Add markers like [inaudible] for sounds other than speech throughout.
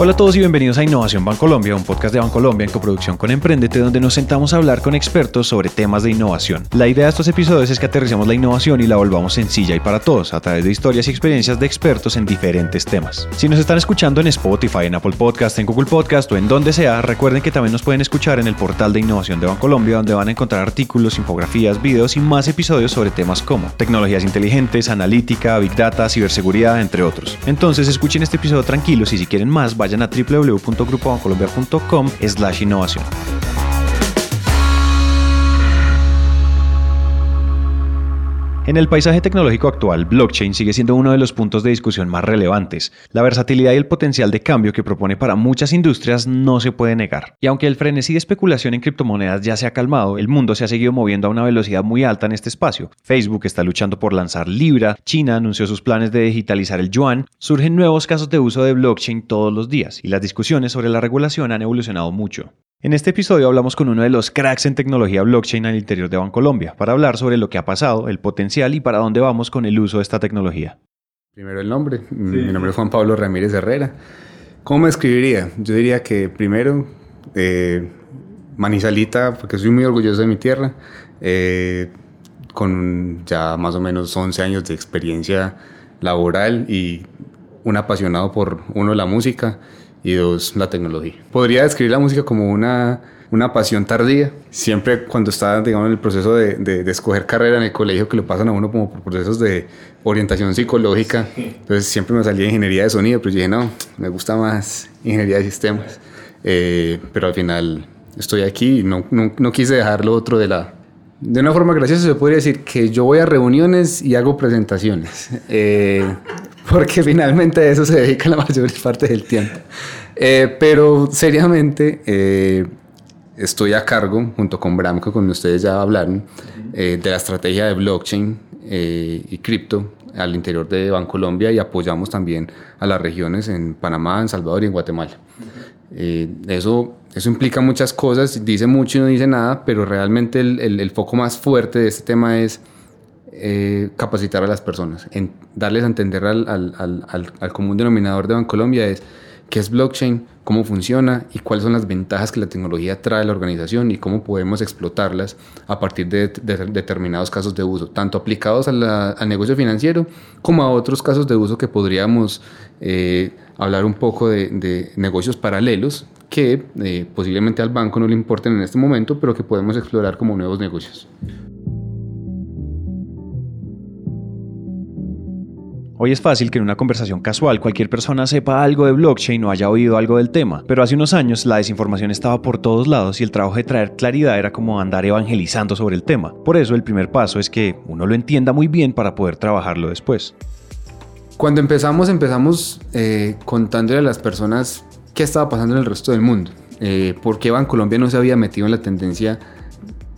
Hola a todos y bienvenidos a Innovación Bancolombia, un podcast de Bancolombia en coproducción con Emprendete, donde nos sentamos a hablar con expertos sobre temas de innovación. La idea de estos episodios es que aterricemos la innovación y la volvamos sencilla y para todos, a través de historias y experiencias de expertos en diferentes temas. Si nos están escuchando en Spotify, en Apple Podcast, en Google Podcast o en donde sea, recuerden que también nos pueden escuchar en el portal de innovación de Bancolombia, donde van a encontrar artículos, infografías, videos y más episodios sobre temas como tecnologías inteligentes, analítica, big data, ciberseguridad, entre otros. Entonces escuchen este episodio tranquilos y si quieren más, vayan vayan a www.grupobancolombia.com slash innovación. En el paisaje tecnológico actual, blockchain sigue siendo uno de los puntos de discusión más relevantes. La versatilidad y el potencial de cambio que propone para muchas industrias no se puede negar. Y aunque el frenesí de especulación en criptomonedas ya se ha calmado, el mundo se ha seguido moviendo a una velocidad muy alta en este espacio. Facebook está luchando por lanzar Libra, China anunció sus planes de digitalizar el yuan, surgen nuevos casos de uso de blockchain todos los días y las discusiones sobre la regulación han evolucionado mucho. En este episodio hablamos con uno de los cracks en tecnología blockchain al interior de Bancolombia para hablar sobre lo que ha pasado, el potencial y para dónde vamos con el uso de esta tecnología. Primero el nombre. Mi nombre es Juan Pablo Ramírez Herrera. ¿Cómo me escribiría? Yo diría que primero eh, Manizalita, porque soy muy orgulloso de mi tierra, eh, con ya más o menos 11 años de experiencia laboral y un apasionado por uno la música y dos, la tecnología. Podría describir la música como una, una pasión tardía. Siempre cuando estaba, digamos, en el proceso de, de, escoger carrera en el colegio, que lo pasan a uno como por procesos de orientación psicológica, entonces siempre me salía ingeniería de sonido, pero dije, no, me gusta más ingeniería de sistemas. Eh, pero al final estoy aquí y no, no, no quise dejar lo otro de la, de una forma graciosa se podría decir que yo voy a reuniones y hago presentaciones. Eh, porque finalmente a eso se dedica la [laughs] mayor parte del tiempo. Eh, pero seriamente, eh, estoy a cargo, junto con Bramco, con ustedes ya hablaron, eh, de la estrategia de blockchain y cripto al interior de Bancolombia y apoyamos también a las regiones en Panamá, en Salvador y en Guatemala. eso, eso implica muchas cosas, dice mucho y no dice nada, pero realmente el, el, el foco más fuerte de este tema es eh, capacitar a las personas, en darles a entender al, al, al, al, común denominador de Bancolombia es qué es blockchain, cómo funciona y cuáles son las ventajas que la tecnología trae a la organización y cómo podemos explotarlas a partir de, determinados casos de uso, tanto aplicados al negocio financiero como a otros casos de uso que podríamos eh, hablar un poco de, negocios paralelos que eh, posiblemente al banco no le importen en este momento, pero que podemos explorar como nuevos negocios. Hoy es fácil que en una conversación casual cualquier persona sepa algo de blockchain o haya oído algo del tema, pero hace unos años la desinformación estaba por todos lados y el trabajo de traer claridad era como andar evangelizando sobre el tema. Por eso el primer paso es que uno lo entienda muy bien para poder trabajarlo después. Cuando empezamos, empezamos eh, contándole a las personas qué estaba pasando en el resto del mundo, eh, por qué Bancolombia no se había metido en la tendencia,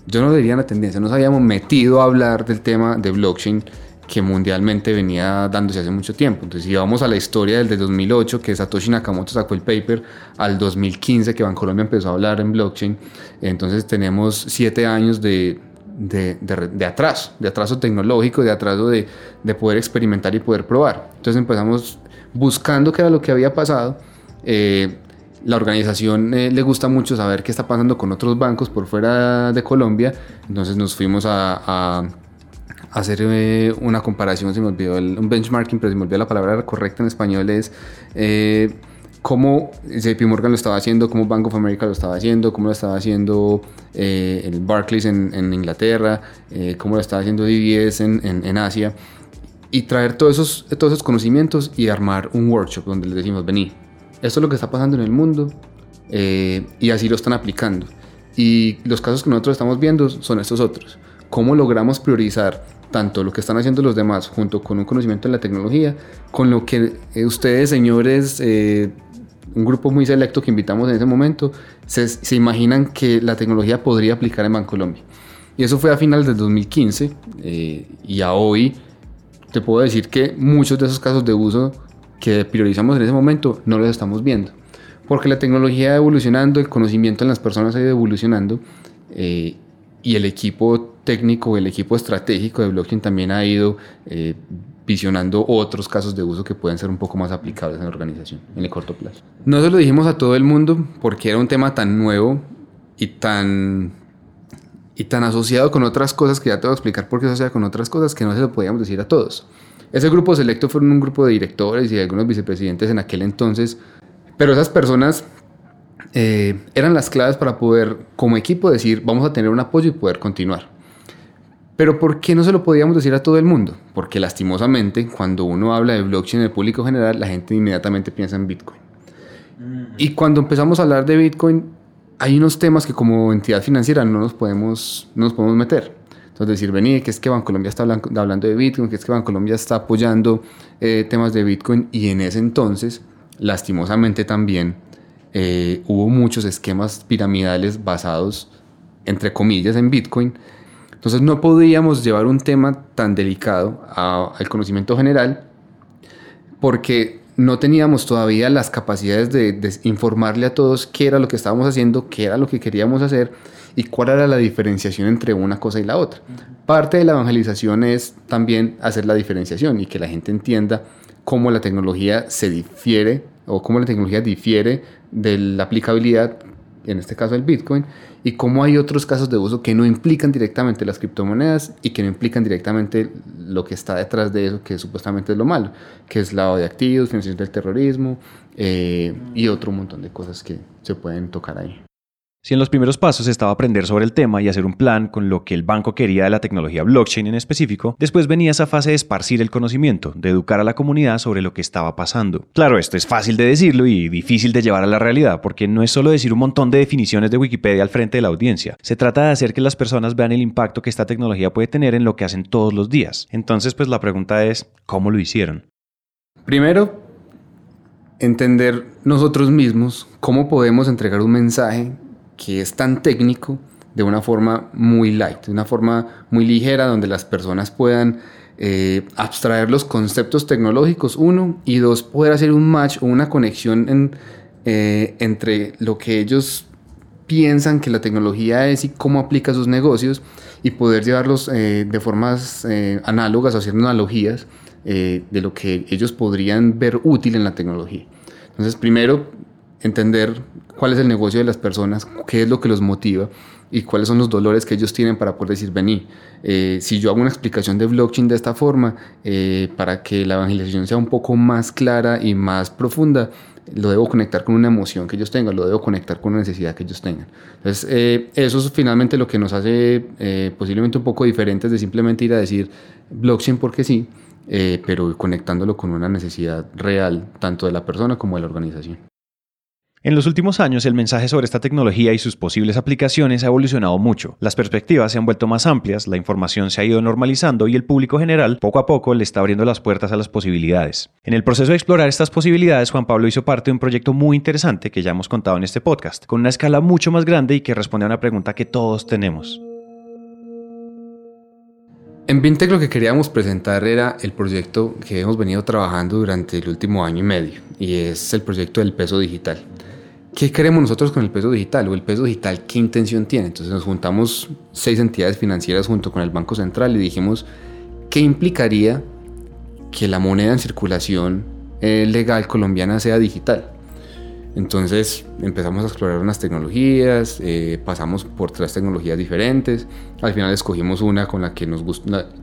yo no diría la tendencia, nos habíamos metido a hablar del tema de blockchain que mundialmente venía dándose hace mucho tiempo. Entonces, si vamos a la historia del de 2008, que Satoshi Nakamoto sacó el paper, al 2015, que Bancolombia empezó a hablar en blockchain, entonces tenemos siete años de, de, de, atraso, de atraso tecnológico, de atraso de, de, poder experimentar y poder probar. Entonces empezamos buscando qué era lo que había pasado. Eh, la organización eh, le gusta mucho saber qué está pasando con otros bancos por fuera de Colombia, entonces nos fuimos a hacer eh, una comparación, se me olvidó el, un benchmarking, pero se me olvidó la palabra correcta en español, es eh, cómo JP Morgan lo estaba haciendo, cómo Bank of America lo estaba haciendo, cómo lo estaba haciendo eh, el Barclays en, Inglaterra, eh, cómo lo estaba haciendo DBS en, Asia, y traer todos esos, todos esos conocimientos y armar un workshop donde les decimos, vení, esto es lo que está pasando en el mundo, y así lo están aplicando. Y los casos que nosotros estamos viendo son estos otros. ¿Cómo logramos priorizar tanto lo que están haciendo los demás junto con un conocimiento de la tecnología, con lo que eh, ustedes, señores, eh, un grupo muy selecto que invitamos en ese momento, se, se, imaginan que la tecnología podría aplicar en Bancolombia. Y eso fue a finales del 2015 eh, y a hoy te puedo decir que muchos de esos casos de uso que priorizamos en ese momento no los estamos viendo. Porque la tecnología ha evolucionando, el conocimiento en las personas ha ido evolucionando y el equipo técnico, el equipo estratégico de blockchain también ha ido eh, visionando otros casos de uso que pueden ser un poco más aplicables en la organización en el corto plazo. No se lo dijimos a todo el mundo porque era un tema tan nuevo y tan y tan asociado con otras cosas que ya te voy a explicar por qué se asocia con otras cosas que no se lo podíamos decir a todos. Ese grupo selecto fueron un grupo de directores y algunos vicepresidentes en aquel entonces, pero esas personas eh, eran las claves para poder, como equipo, decir, vamos a tener un apoyo y poder continuar. Pero ¿por qué no se lo podíamos decir a todo el mundo? Porque lastimosamente, cuando uno habla de blockchain en el público general, la gente inmediatamente piensa en Bitcoin. Y cuando empezamos a hablar de Bitcoin, hay unos temas que como entidad financiera no nos podemos, no nos podemos meter. Entonces decir, vení, que es que Bancolombia está hablando de Bitcoin, que es que Bancolombia está apoyando eh, temas de Bitcoin y en ese entonces, lastimosamente también, eh, hubo muchos esquemas piramidales basados, entre comillas, en Bitcoin. Entonces no podíamos llevar un tema tan delicado al conocimiento general porque no teníamos todavía las capacidades de, informarle a todos qué era lo que estábamos haciendo, qué era lo que queríamos hacer y cuál era la diferenciación entre una cosa y la otra. Parte de la evangelización es también hacer la diferenciación y que la gente entienda cómo la tecnología se difiere o cómo la tecnología difiere de la aplicabilidad, en este caso el Bitcoin, y cómo hay otros casos de uso que no implican directamente las criptomonedas y que no implican directamente lo que está detrás de eso, que supuestamente es lo malo, que es lavado de activos, financiación del terrorismo eh, y otro montón de cosas que se pueden tocar ahí. Si en los primeros pasos estaba aprender sobre el tema y hacer un plan con lo que el banco quería de la tecnología blockchain en específico, después venía esa fase de esparcir el conocimiento, de educar a la comunidad sobre lo que estaba pasando. Claro, esto es fácil de decirlo y difícil de llevar a la realidad, porque no es solo decir un montón de definiciones de Wikipedia al frente de la audiencia, se trata de hacer que las personas vean el impacto que esta tecnología puede tener en lo que hacen todos los días. Entonces, pues la pregunta es, ¿cómo lo hicieron? Primero, entender nosotros mismos cómo podemos entregar un mensaje que es tan técnico de una forma muy light, de una forma muy ligera, donde las personas puedan eh, abstraer los conceptos tecnológicos, uno, y dos, poder hacer un match o una conexión eh, entre lo que ellos piensan que la tecnología es y cómo aplica sus negocios y poder llevarlos eh, de formas análogas, haciendo analogías de lo que ellos podrían ver útil en la tecnología. Entonces, primero, entender cuál es el negocio de las personas, qué es lo que los motiva y cuáles son los dolores que ellos tienen para poder decir, vení, eh, si yo hago una explicación de blockchain de esta forma, eh, para que la evangelización sea un poco más clara y más profunda, lo debo conectar con una emoción que ellos tengan, lo debo conectar con una necesidad que ellos tengan. Entonces, eh, eso es finalmente lo que nos hace posiblemente un poco diferentes de simplemente ir a decir blockchain porque sí, pero conectándolo con una necesidad real, tanto de la persona como de la organización. En los últimos años, el mensaje sobre esta tecnología y sus posibles aplicaciones ha evolucionado mucho. Las perspectivas se han vuelto más amplias, la información se ha ido normalizando y el público general poco a poco le está abriendo las puertas a las posibilidades. En el proceso de explorar estas posibilidades, Juan Pablo hizo parte de un proyecto muy interesante que ya hemos contado en este podcast, con una escala mucho más grande y que responde a una pregunta que todos tenemos. En Vintec lo que queríamos presentar era el proyecto que hemos venido trabajando durante el último año y medio, y es el proyecto del peso digital. ¿Qué queremos nosotros con el peso digital? O el peso digital, ¿qué intención tiene? Entonces nos juntamos seis entidades financieras junto con el Banco Central y dijimos, ¿qué implicaría que la moneda en circulación eh, legal colombiana sea digital? Entonces empezamos a explorar unas tecnologías, eh, pasamos por tres tecnologías diferentes, al final escogimos una con la, que nos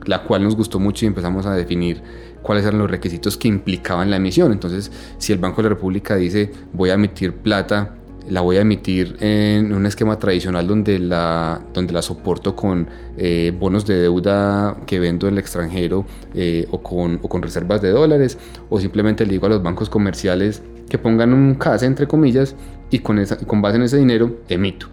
la cual nos gustó mucho y empezamos a definir cuáles eran los requisitos que implicaban la emisión. Entonces, si el Banco de la República dice voy a emitir plata, la voy a emitir en un esquema tradicional donde la, donde la soporto con eh, bonos de deuda que vendo en el extranjero eh, o, con, o, con, reservas de dólares, o simplemente le digo a los bancos comerciales que pongan un CASE entre comillas y con, esa, con base en ese dinero emito.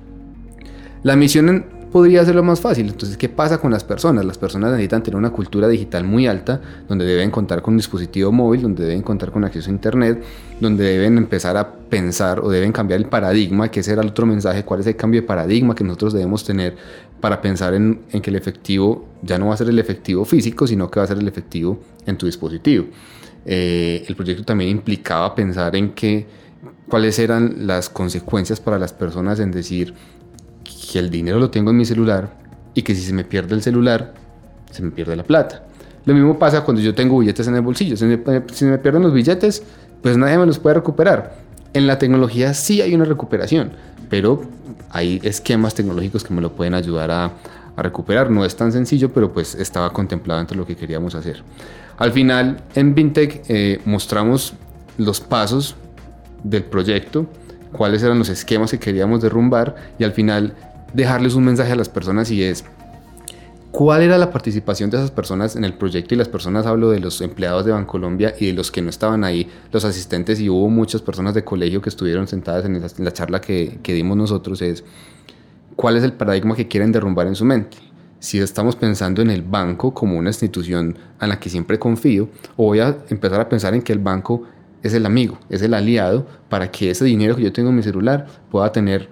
La emisión podría ser lo más fácil. Entonces, ¿qué pasa con las personas? Las personas necesitan tener una cultura digital muy alta, donde deben contar con un dispositivo móvil, donde deben contar con acceso a Internet, donde deben empezar a pensar o deben cambiar el paradigma, que ese era el otro mensaje, cuál es el cambio de paradigma que nosotros debemos tener para pensar en, que el efectivo ya no va a ser el efectivo físico, sino que va a ser el efectivo en tu dispositivo. Eh, el proyecto también implicaba pensar en que cuáles eran las consecuencias para las personas en decir, que el dinero lo tengo en mi celular, y que si se me pierde el celular, se me pierde la plata. Lo mismo pasa cuando yo tengo billetes en el bolsillo. Si me, si me pierden los billetes, pues nadie me los puede recuperar. En la tecnología sí hay una recuperación, pero hay esquemas tecnológicos que me lo pueden ayudar a, a recuperar. No es tan sencillo, pero pues estaba contemplado entre lo que queríamos hacer. Al final, en Vintech eh, mostramos los pasos del proyecto, cuáles eran los esquemas que queríamos derrumbar y al final dejarles un mensaje a las personas y es cuál era la participación de esas personas en el proyecto y las personas hablo de los empleados de Bancolombia y de los que no estaban ahí, los asistentes y hubo muchas personas de colegio que estuvieron sentadas en, la charla que, que dimos nosotros es cuál es el paradigma que quieren derrumbar en su mente si estamos pensando en el banco como una institución a la que siempre confío, o voy a empezar a pensar en que el banco es el amigo, es el aliado para que ese dinero que yo tengo en mi celular pueda tener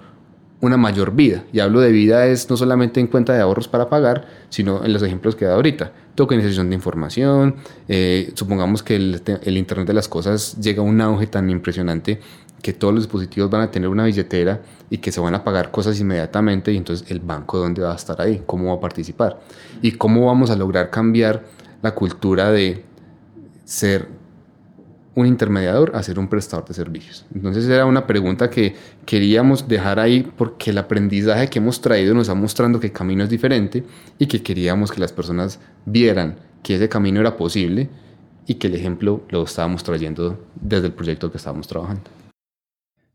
una mayor vida. Y hablo de vida es no solamente en cuenta de ahorros para pagar, sino en los ejemplos que he dado ahorita. Tokenización de información, eh, supongamos que el, el, Internet de las Cosas llega a un auge tan impresionante que todos los dispositivos van a tener una billetera y que se van a pagar cosas inmediatamente y entonces el banco dónde va a estar ahí, cómo va a participar y cómo vamos a lograr cambiar la cultura de ser un intermediador a ser un prestador de servicios. Entonces era una pregunta que queríamos dejar ahí porque el aprendizaje que hemos traído nos está mostrando que el camino es diferente y que queríamos que las personas vieran que ese camino era posible y que el ejemplo lo estábamos trayendo desde el proyecto que estábamos trabajando.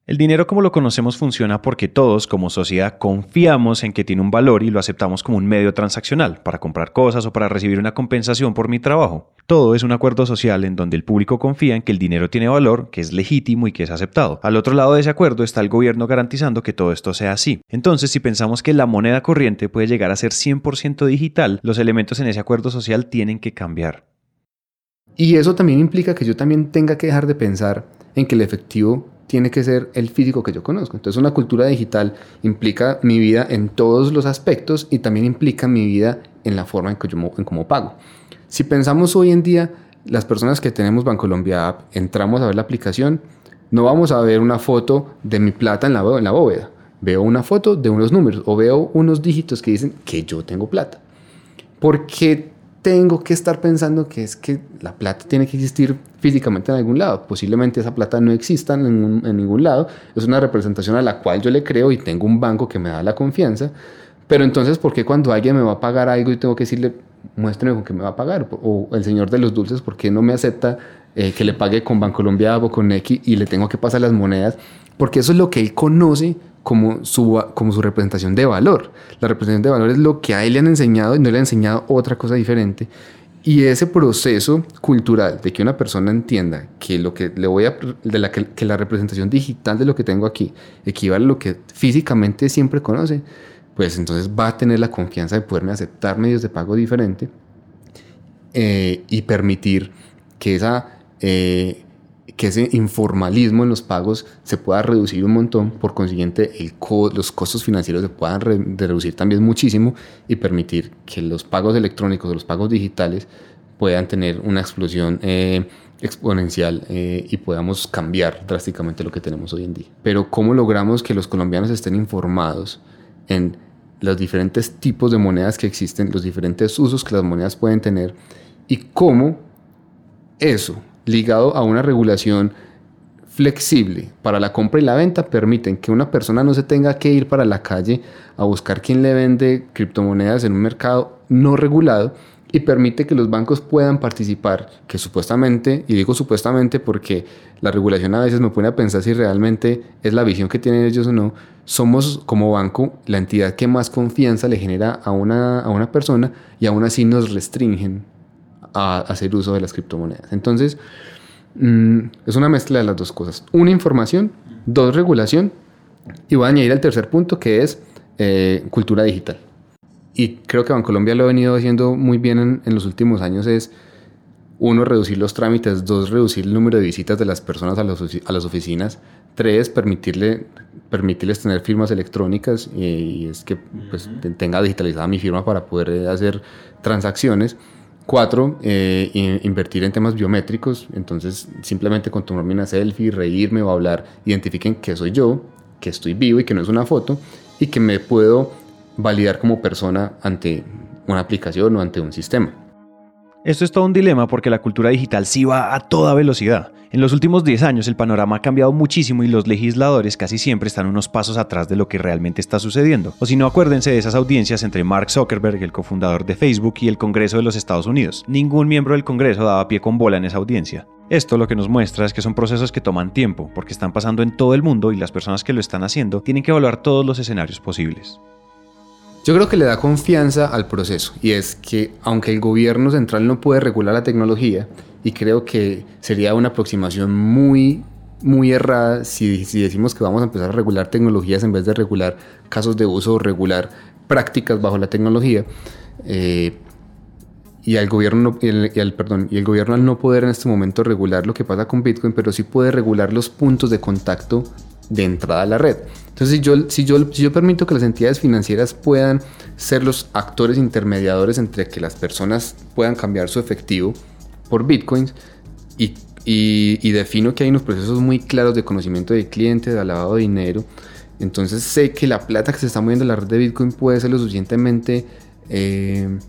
El dinero como lo conocemos funciona porque todos como sociedad confiamos en que tiene un valor y lo aceptamos como un medio transaccional para comprar cosas o para recibir una compensación por mi trabajo. Todo es un acuerdo social en donde el público confía en que el dinero tiene valor, que es legítimo y que es aceptado. Al otro lado de ese acuerdo está el gobierno garantizando que todo esto sea así. Entonces, si pensamos que la moneda corriente puede llegar a ser 100% digital, los elementos en ese acuerdo social tienen que cambiar. Y eso también implica que yo también tenga que dejar de pensar en que el efectivo tiene que ser el físico que yo conozco. Entonces una cultura digital implica mi vida en todos los aspectos y también implica mi vida en la forma en que yo en cómo pago. Si pensamos hoy en día, las personas que tenemos Bancolombia App, entramos a ver la aplicación, no vamos a ver una foto de mi plata en la, en la bóveda. Veo una foto de unos números o veo unos dígitos que dicen que yo tengo plata. Porque tengo que estar pensando que es que la plata tiene que existir físicamente en algún lado. Posiblemente esa plata no exista en, ningún lado. Es una representación a la cual yo le creo y tengo un banco que me da la confianza. Pero entonces, ¿por qué cuando alguien me va a pagar algo y tengo que decirle, muéstrame con qué me va a pagar? O el señor de los dulces, ¿por qué no me acepta eh, que le pague con Bancolombia o con X y le tengo que pasar las monedas? Porque eso es lo que él conoce como su, como su representación de valor. La representación de valor es lo que a él le han enseñado y no le han enseñado otra cosa diferente. Y ese proceso cultural de que una persona entienda que lo que le voy a de la que, la representación digital de lo que tengo aquí equivale a lo que físicamente siempre conoce, pues entonces va a tener la confianza de poderme aceptar medios de pago diferente eh, y permitir que esa eh, que ese informalismo en los pagos se pueda reducir un montón, por consiguiente los costos financieros se puedan reducir también muchísimo y permitir que los pagos electrónicos o los pagos digitales puedan tener una explosión eh, exponencial eh, y podamos cambiar drásticamente lo que tenemos hoy en día. Pero ¿cómo logramos que los colombianos estén informados en los diferentes tipos de monedas que existen, los diferentes usos que las monedas pueden tener y cómo eso ligado a una regulación flexible para la compra y la venta permiten que una persona no se tenga que ir para la calle a buscar quién le vende criptomonedas en un mercado no regulado y permite que los bancos puedan participar, que supuestamente, y digo supuestamente porque la regulación a veces me pone a pensar si realmente es la visión que tienen ellos o no, somos como banco la entidad que más confianza le genera a una, a una persona y aún así nos restringen a hacer uso de las criptomonedas. Entonces, mm, es una mezcla de las dos cosas. Una, información, dos, regulación, y voy a añadir el tercer punto que es eh, cultura digital. Y creo que Bancolombia lo ha venido haciendo muy bien en, en, los últimos años es, uno, reducir los trámites, dos, reducir el número de visitas de las personas a, a las oficinas, tres, permitirle, permitirles tener firmas electrónicas y, es que pues, tenga digitalizada mi firma para poder hacer transacciones. Cuatro, eh, invertir en temas biométricos. Entonces, simplemente con tomarme una selfie, reírme o hablar, identifiquen que soy yo, que estoy vivo y que no es una foto, y que me puedo validar como persona ante una aplicación o ante un sistema. Esto es todo un dilema porque la cultura digital sí va a toda velocidad. En los últimos 10 años el panorama ha cambiado muchísimo y los legisladores casi siempre están unos pasos atrás de lo que realmente está sucediendo. O si no, acuérdense de esas audiencias entre Mark Zuckerberg, el cofundador de Facebook, y el Congreso de los Estados Unidos. Ningún miembro del Congreso daba pie con bola en esa audiencia. Esto lo que nos muestra es que son procesos que toman tiempo, porque están pasando en todo el mundo y las personas que lo están haciendo tienen que evaluar todos los escenarios posibles. Yo creo que le da confianza al proceso y es que aunque el gobierno central no puede regular la tecnología, y creo que sería una aproximación muy, muy errada si, decimos que vamos a empezar a regular tecnologías en vez de regular casos de uso o regular prácticas bajo la tecnología. Eh, y al gobierno y el, perdón, y el gobierno al no poder en este momento regular lo que pasa con Bitcoin, pero sí puede regular los puntos de contacto de entrada a la red. Entonces, si yo, si yo, si yo permito que las entidades financieras puedan ser los actores intermediadores entre que las personas puedan cambiar su efectivo por bitcoins y, defino que hay unos procesos muy claros de conocimiento de cliente, de lavado de dinero, entonces sé que la plata que se está moviendo en la red de bitcoin puede ser lo suficientemente eh,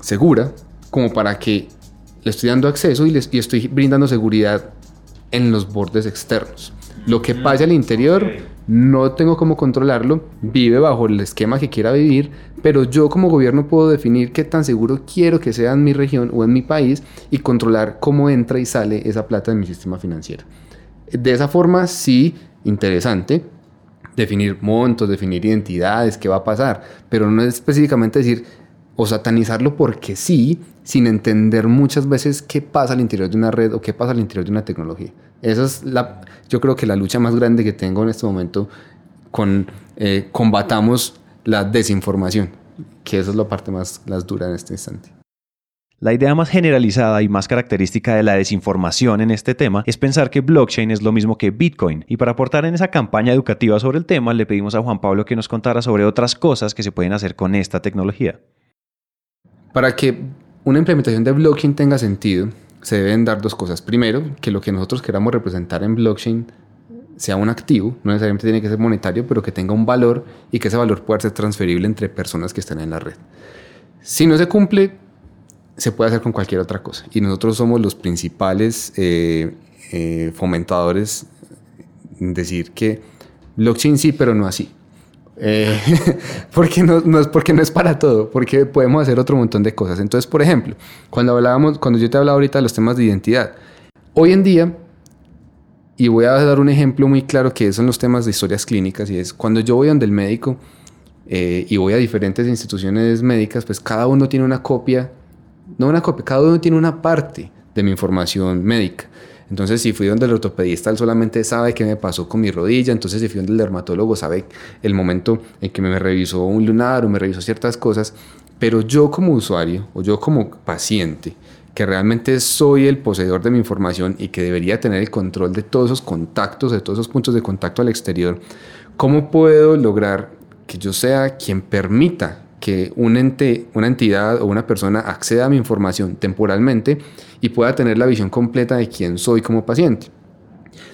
segura como para que le estoy dando acceso y, les, estoy brindando seguridad en los bordes externos. Lo que pasa al interior no tengo cómo controlarlo, vive bajo el esquema que quiera vivir, pero yo como gobierno puedo definir qué tan seguro quiero que sea en mi región o en mi país y controlar cómo entra y sale esa plata en mi sistema financiero. De esa forma, sí, interesante, definir montos, definir identidades, qué va a pasar, pero no es específicamente decir o satanizarlo porque sí, sin entender muchas veces qué pasa al interior de una red o qué pasa al interior de una tecnología. Esa es la, yo creo que la lucha más grande que tengo en este momento con eh, combatamos la desinformación, que esa es la parte más las dura en este instante. La idea más generalizada y más característica de la desinformación en este tema es pensar que blockchain es lo mismo que Bitcoin. Y para aportar en esa campaña educativa sobre el tema, le pedimos a Juan Pablo que nos contara sobre otras cosas que se pueden hacer con esta tecnología. Para que una implementación de blockchain tenga sentido, se deben dar dos cosas. Primero, que lo que nosotros queramos representar en blockchain sea un activo, no necesariamente tiene que ser monetario, pero que tenga un valor y que ese valor pueda ser transferible entre personas que estén en la red. Si no se cumple, se puede hacer con cualquier otra cosa. Y nosotros somos los principales eh, eh, fomentadores en decir que blockchain sí, pero no así. Eh, [laughs] porque, no, es, porque no es para todo, porque podemos hacer otro montón de cosas. Entonces, por ejemplo, cuando hablábamos, cuando yo te hablaba ahorita de los temas de identidad, hoy en día, y voy a dar un ejemplo muy claro que son los temas de historias clínicas, y es cuando yo voy donde el médico eh, y voy a diferentes instituciones médicas, pues cada uno tiene una copia, no una copia, cada uno tiene una parte de mi información médica. Entonces, si fui donde el ortopedista, él solamente sabe qué me pasó con mi rodilla. Entonces, si fui donde el dermatólogo, sabe el momento en que me revisó un lunar o me revisó ciertas cosas. Pero yo como usuario o yo como paciente, que realmente soy el poseedor de mi información y que debería tener el control de todos esos contactos, de todos esos puntos de contacto al exterior, ¿cómo puedo lograr que yo sea quien permita que un ente, una entidad o una persona acceda a mi información temporalmente y pueda tener la visión completa de quién soy como paciente.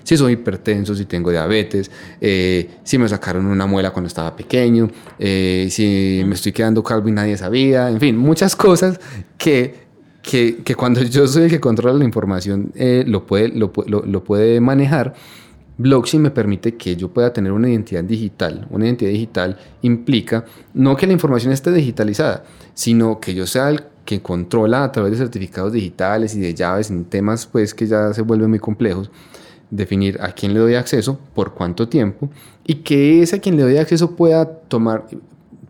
Si soy hipertenso, si tengo diabetes, eh, si me sacaron una muela cuando estaba pequeño, eh, si me estoy quedando calvo y nadie sabía, en fin, muchas cosas que, que, que cuando yo soy el que controla la información eh, lo, puede, lo, lo, lo puede manejar Blockchain me permite que yo pueda tener una identidad digital. Una identidad digital implica no que la información esté digitalizada, sino que yo sea el que controla a través de certificados digitales y de llaves en temas pues que ya se vuelven muy complejos, definir a quién le doy acceso, por cuánto tiempo y que ese a quien le doy acceso pueda tomar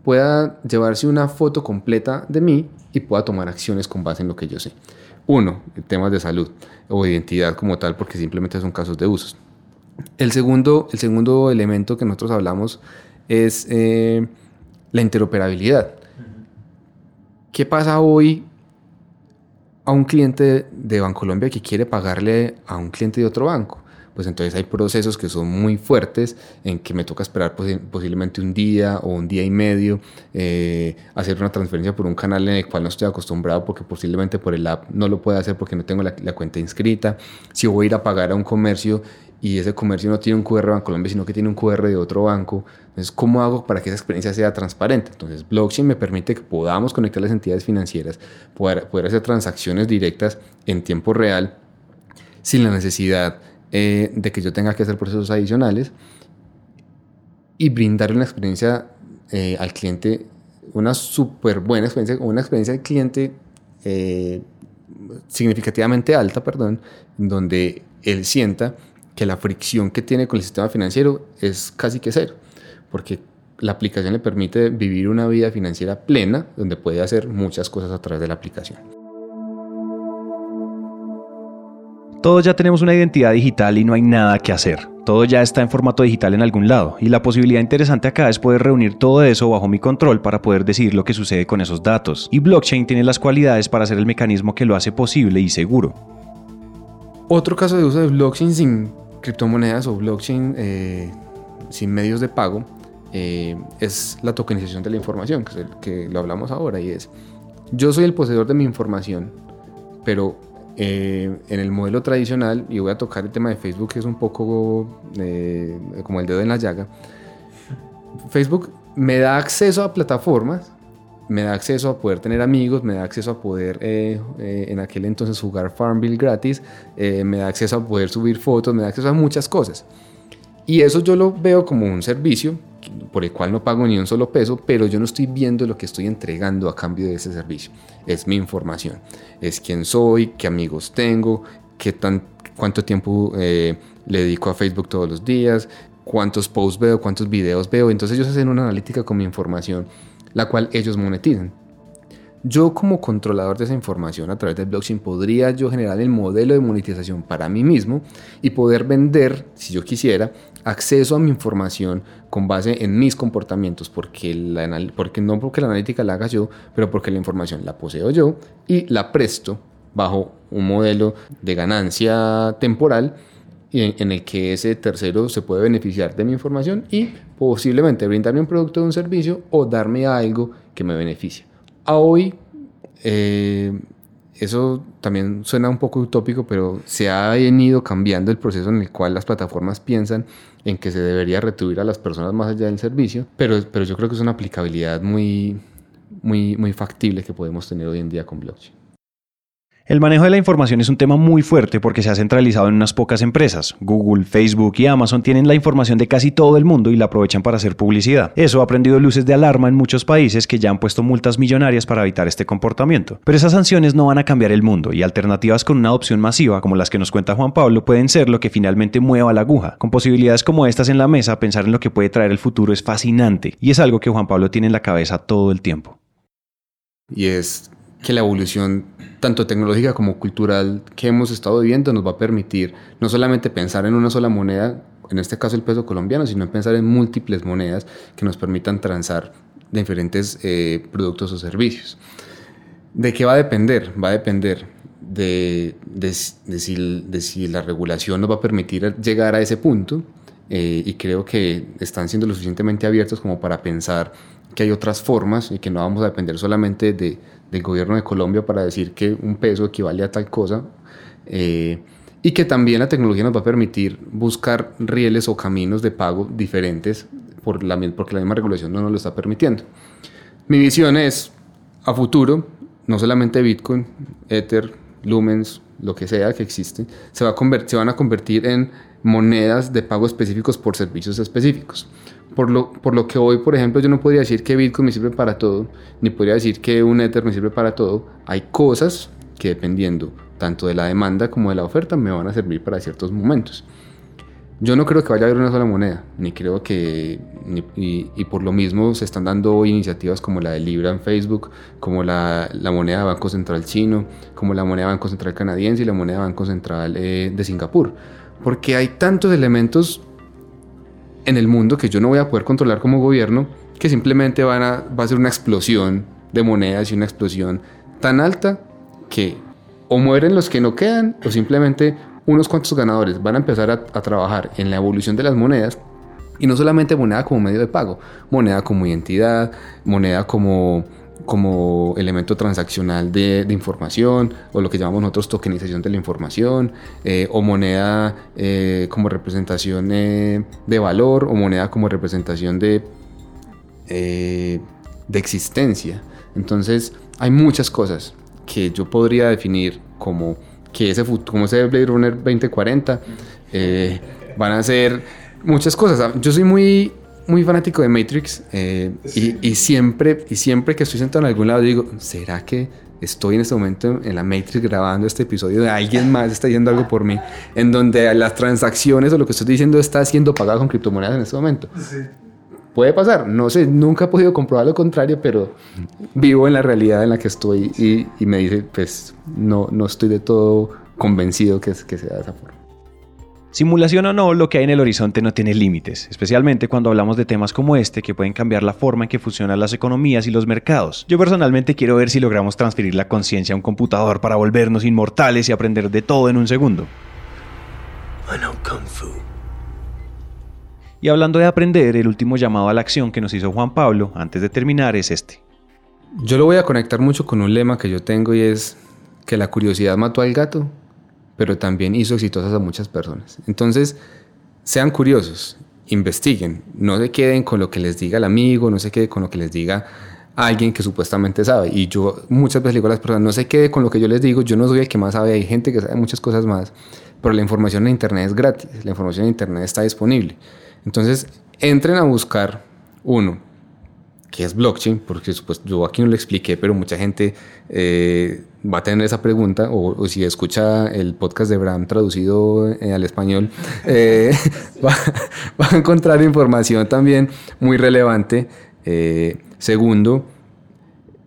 pueda llevarse una foto completa de mí y pueda tomar acciones con base en lo que yo sé. Uno, temas de salud o identidad como tal, porque simplemente son casos de usos. El segundo, el segundo elemento que nosotros hablamos es eh, la interoperabilidad. ¿Qué pasa hoy a un cliente de Bancolombia que quiere pagarle a un cliente de otro banco? Pues entonces hay procesos que son muy fuertes en que me toca esperar posiblemente un día o un día y medio, eh, hacer una transferencia por un canal en el cual no estoy acostumbrado porque posiblemente por el app no lo puedo hacer porque no tengo la cuenta inscrita. Si voy a ir a pagar a un comercio y ese comercio no tiene un QR de Bancolombia, sino que tiene un QR de otro banco. Entonces, ¿cómo hago para que esa experiencia sea transparente? Entonces, blockchain me permite que podamos conectar las entidades financieras, poder, poder hacer transacciones directas en tiempo real, sin la necesidad eh, de que yo tenga que hacer procesos adicionales y brindar una experiencia eh, al cliente, una súper buena experiencia, una experiencia del cliente eh, significativamente alta, perdón, donde él sienta que la fricción que tiene con el sistema financiero es casi que cero, porque la aplicación le permite vivir una vida financiera plena donde puede hacer muchas cosas a través de la aplicación. Todos ya tenemos una identidad digital y no hay nada que hacer. Todo ya está en formato digital en algún lado y la posibilidad interesante acá es poder reunir todo eso bajo mi control para poder decidir lo que sucede con esos datos. Y blockchain tiene las cualidades para ser el mecanismo que lo hace posible y seguro. Otro caso de uso de blockchain sin criptomonedas o blockchain eh, sin medios de pago eh, es la tokenización de la información, que, es el, que lo hablamos ahora, y es, yo soy el poseedor de mi información, pero eh, en el modelo tradicional, y voy a tocar el tema de Facebook, que es un poco como el dedo en la llaga, Facebook me da acceso a plataformas me da acceso a poder tener amigos, me da acceso a poder eh, eh, en aquel entonces jugar Farmville gratis, eh, me da acceso a poder subir fotos, me da acceso a muchas cosas. Y eso yo lo veo como un servicio por el cual no pago ni un solo peso, pero yo no estoy viendo lo que estoy entregando a cambio de ese servicio. Es mi información, es quién soy, qué amigos tengo, qué tan, cuánto tiempo le dedico a Facebook todos los días, cuántos posts veo, cuántos videos veo. Entonces ellos hacen una analítica con mi información la cual ellos monetizan. Yo como controlador de esa información a través del blockchain podría yo generar el modelo de monetización para mí mismo y poder vender, si yo quisiera, acceso a mi información con base en mis comportamientos, porque, la, porque no porque la analítica la haga yo, pero porque la información la poseo yo y la presto bajo un modelo de ganancia temporal en, el que ese tercero se puede beneficiar de mi información y posiblemente brindarme un producto o un servicio o darme algo que me beneficie. A hoy, eh, eso también suena un poco utópico, pero se ha venido cambiando el proceso en el cual las plataformas piensan en que se debería retribuir a las personas más allá del servicio, pero, pero yo creo que es una aplicabilidad muy, muy, muy factible que podemos tener hoy en día con blockchain. El manejo de la información es un tema muy fuerte porque se ha centralizado en unas pocas empresas. Google, Facebook y Amazon tienen la información de casi todo el mundo y la aprovechan para hacer publicidad. Eso ha prendido luces de alarma en muchos países que ya han puesto multas millonarias para evitar este comportamiento. Pero esas sanciones no van a cambiar el mundo y alternativas con una adopción masiva como las que nos cuenta Juan Pablo pueden ser lo que finalmente mueva la aguja. Con posibilidades como estas en la mesa, pensar en lo que puede traer el futuro es fascinante y es algo que Juan Pablo tiene en la cabeza todo el tiempo. Y es que la evolución tanto tecnológica como cultural que hemos estado viviendo nos va a permitir no solamente pensar en una sola moneda, en este caso el peso colombiano, sino pensar en múltiples monedas que nos permitan transar diferentes eh, productos o servicios. ¿De qué va a depender? Va a depender de, si, la regulación nos va a permitir llegar a ese punto eh, y creo que están siendo lo suficientemente abiertos como para pensar que hay otras formas y que no vamos a depender solamente de, del gobierno de Colombia para decir que un peso equivale a tal cosa. Eh, y que también la tecnología nos va a permitir buscar rieles o caminos de pago diferentes por la, porque la misma regulación no nos lo está permitiendo. Mi visión es, a futuro, no solamente Bitcoin, Ether, Lumens, lo que sea que existe, se, va a se van a convertir en monedas de pago específicos por servicios específicos. Por lo, por lo que hoy, por ejemplo, yo no podría decir que Bitcoin me sirve para todo, ni podría decir que un Ether me sirve para todo. Hay cosas que dependiendo tanto de la demanda como de la oferta me van a servir para ciertos momentos. Yo no creo que vaya a haber una sola moneda, ni creo que, y, y, por lo mismo se están dando iniciativas como la de Libra en Facebook, como la, la moneda de Banco Central chino, como la moneda de Banco Central canadiense y la moneda de Banco Central eh, de Singapur. Porque hay tantos elementos en el mundo que yo no voy a poder controlar como gobierno, que simplemente a, va a ser una explosión de monedas y una explosión tan alta que o mueren los que no quedan o simplemente unos cuantos ganadores van a empezar a, a trabajar en la evolución de las monedas y no solamente moneda como medio de pago, moneda como identidad, moneda como como elemento transaccional de, información o lo que llamamos nosotros tokenización de la información eh, o moneda eh, como representación de valor o moneda como representación de, de existencia. Entonces hay muchas cosas que yo podría definir como que ese, como ese Blade Runner 2040 van a ser muchas cosas. Yo soy muy muy fanático de Matrix eh, y, siempre, y siempre que estoy sentado en algún lado digo, ¿será que estoy en este momento en la Matrix grabando este episodio de alguien más está haciendo algo por mí? En donde las transacciones o lo que estoy diciendo está siendo pagado con criptomonedas en este momento. Puede pasar, no sé, nunca he podido comprobar lo contrario, pero vivo en la realidad en la que estoy y, y me dice, pues no, no estoy de todo convencido que, que sea de esa forma. Simulación o no, lo que hay en el horizonte no tiene límites, especialmente cuando hablamos de temas como este que pueden cambiar la forma en que funcionan las economías y los mercados. Yo personalmente quiero ver si logramos transferir la conciencia a un computador para volvernos inmortales y aprender de todo en un segundo. Y hablando de aprender, el último llamado a la acción que nos hizo Juan Pablo antes de terminar es este. Yo lo voy a conectar mucho con un lema que yo tengo y es que la curiosidad mató al gato pero también hizo exitosas a muchas personas. Entonces, sean curiosos, investiguen, no se queden con lo que les diga el amigo, no se queden con lo que les diga alguien que supuestamente sabe. Y yo muchas veces digo a las personas, no se quede con lo que yo les digo, yo no soy el que más sabe, hay gente que sabe muchas cosas más, pero la información en Internet es gratis, la información en Internet está disponible. Entonces, entren a buscar, uno, qué es blockchain, porque pues, yo aquí no lo expliqué, pero mucha gente eh, va a tener esa pregunta, o, si escucha el podcast de Bram traducido eh, al español, eh, [laughs] va, a encontrar información también muy relevante. segundo,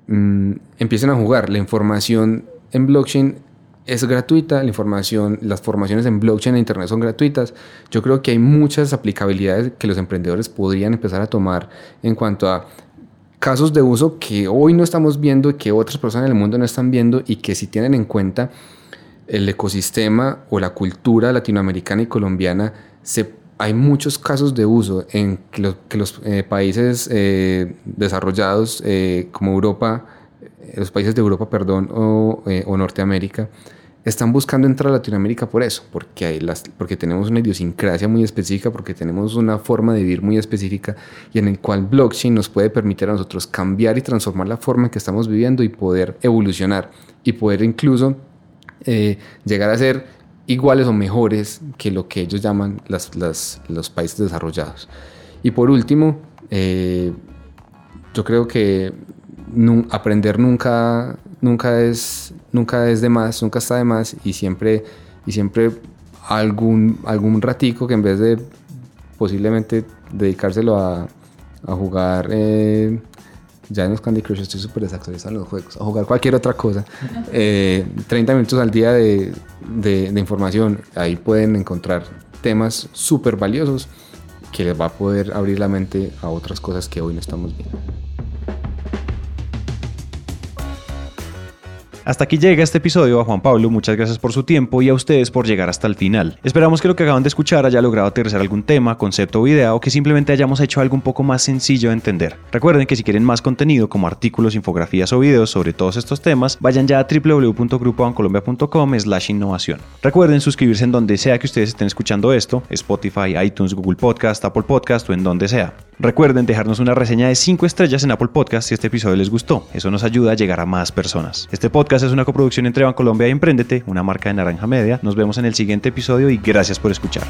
mm, empiecen a jugar. La información en blockchain es gratuita, la información, las formaciones en blockchain e internet son gratuitas. Yo creo que hay muchas aplicabilidades que los emprendedores podrían empezar a tomar en cuanto a casos de uso que hoy no estamos viendo y que otras personas en el mundo no están viendo y que si tienen en cuenta el ecosistema o la cultura latinoamericana y colombiana, se, hay muchos casos de uso en que los, eh, países eh, desarrollados eh, como Europa, los países de Europa, perdón, o, o Norteamérica, están buscando entrar a Latinoamérica por eso, porque, hay las, porque tenemos una idiosincrasia muy específica, porque tenemos una forma de vivir muy específica y en el cual blockchain nos puede permitir a nosotros cambiar y transformar la forma en que estamos viviendo y poder evolucionar y poder incluso eh, llegar a ser iguales o mejores que lo que ellos llaman las, las, los países desarrollados. Y por último, eh, yo creo que aprender nunca nunca es, nunca es de más, nunca está de más y siempre, y siempre algún, algún ratico que en vez de posiblemente dedicárselo a, a jugar, eh, ya en los Candy Crush estoy súper desactualizado en los juegos, a jugar cualquier otra cosa, 30 [laughs] eh, minutos al día de, de, de información, ahí pueden encontrar temas súper valiosos que les va a poder abrir la mente a otras cosas que hoy no estamos viendo. Hasta aquí llega este episodio. A Juan Pablo, muchas gracias por su tiempo y a ustedes por llegar hasta el final. Esperamos que lo que acaban de escuchar haya logrado aterrizar algún tema, concepto o idea o que simplemente hayamos hecho algo un poco más sencillo de entender. Recuerden que si quieren más contenido como artículos, infografías o videos sobre todos estos temas, vayan ya a www.grupoancolombia.com slash innovación. Recuerden suscribirse en donde sea que ustedes estén escuchando esto, Spotify, iTunes, Google Podcast, Apple Podcast o en donde sea. Recuerden dejarnos una reseña de 5 estrellas en Apple Podcast si este episodio les gustó. Eso nos ayuda a llegar a más personas. Este podcast es una coproducción entre Bancolombia y Emprendete, una marca de Naranja Media. Nos vemos en el siguiente episodio y gracias por escuchar.